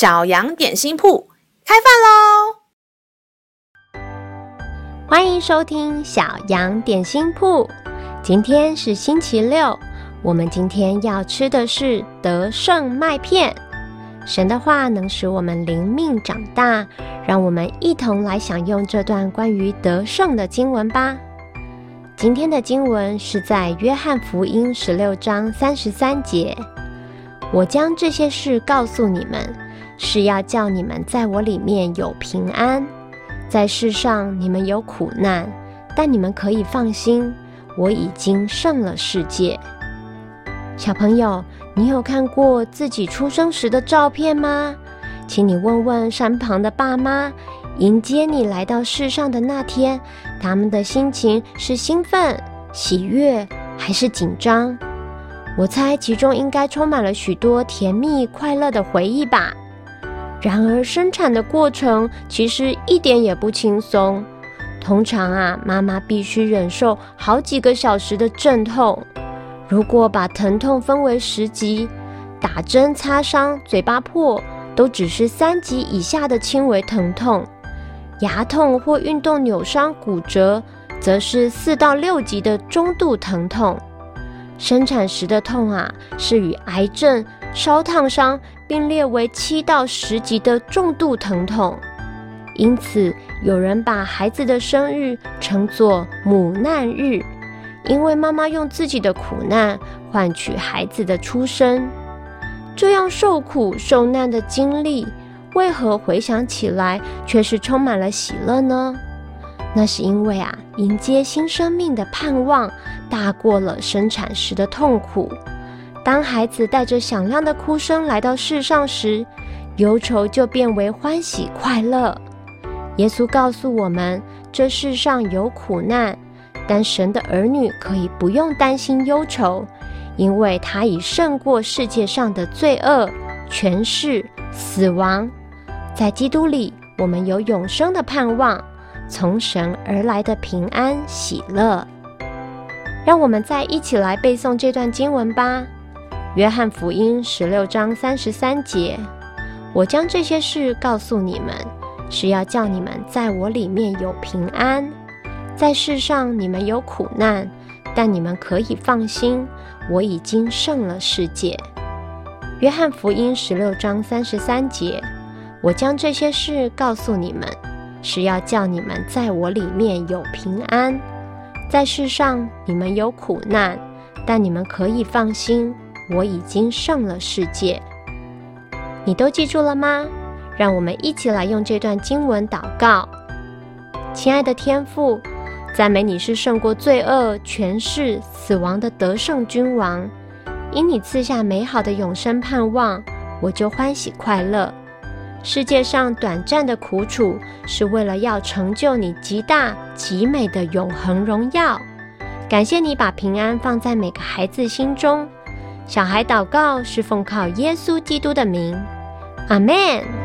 小羊点心铺开饭喽！欢迎收听小羊点心铺。今天是星期六，我们今天要吃的是德胜麦片。神的话能使我们灵命长大，让我们一同来享用这段关于得胜的经文吧。今天的经文是在约翰福音十六章三十三节。我将这些事告诉你们，是要叫你们在我里面有平安。在世上你们有苦难，但你们可以放心，我已经胜了世界。小朋友，你有看过自己出生时的照片吗？请你问问身旁的爸妈，迎接你来到世上的那天，他们的心情是兴奋、喜悦还是紧张？我猜其中应该充满了许多甜蜜快乐的回忆吧。然而，生产的过程其实一点也不轻松。通常啊，妈妈必须忍受好几个小时的阵痛。如果把疼痛分为十级，打针、擦伤、嘴巴破都只是三级以下的轻微疼痛；牙痛或运动扭伤、骨折，则是四到六级的中度疼痛。生产时的痛啊，是与癌症、烧烫伤并列为七到十级的重度疼痛。因此，有人把孩子的生日称作母难日，因为妈妈用自己的苦难换取孩子的出生。这样受苦受难的经历，为何回想起来却是充满了喜乐呢？那是因为啊，迎接新生命的盼望大过了生产时的痛苦。当孩子带着响亮的哭声来到世上时，忧愁就变为欢喜快乐。耶稣告诉我们，这世上有苦难，但神的儿女可以不用担心忧愁，因为他已胜过世界上的罪恶、权势、死亡。在基督里，我们有永生的盼望。从神而来的平安喜乐，让我们再一起来背诵这段经文吧。约翰福音十六章三十三节：“我将这些事告诉你们，是要叫你们在我里面有平安。在世上你们有苦难，但你们可以放心，我已经胜了世界。”约翰福音十六章三十三节：“我将这些事告诉你们。”是要叫你们在我里面有平安，在世上你们有苦难，但你们可以放心，我已经胜了世界。你都记住了吗？让我们一起来用这段经文祷告。亲爱的天父，赞美你是胜过罪恶、权势、死亡的得胜君王，因你赐下美好的永生盼望，我就欢喜快乐。世界上短暂的苦楚，是为了要成就你极大极美的永恒荣耀。感谢你把平安放在每个孩子心中。小孩祷告是奉靠耶稣基督的名，阿门。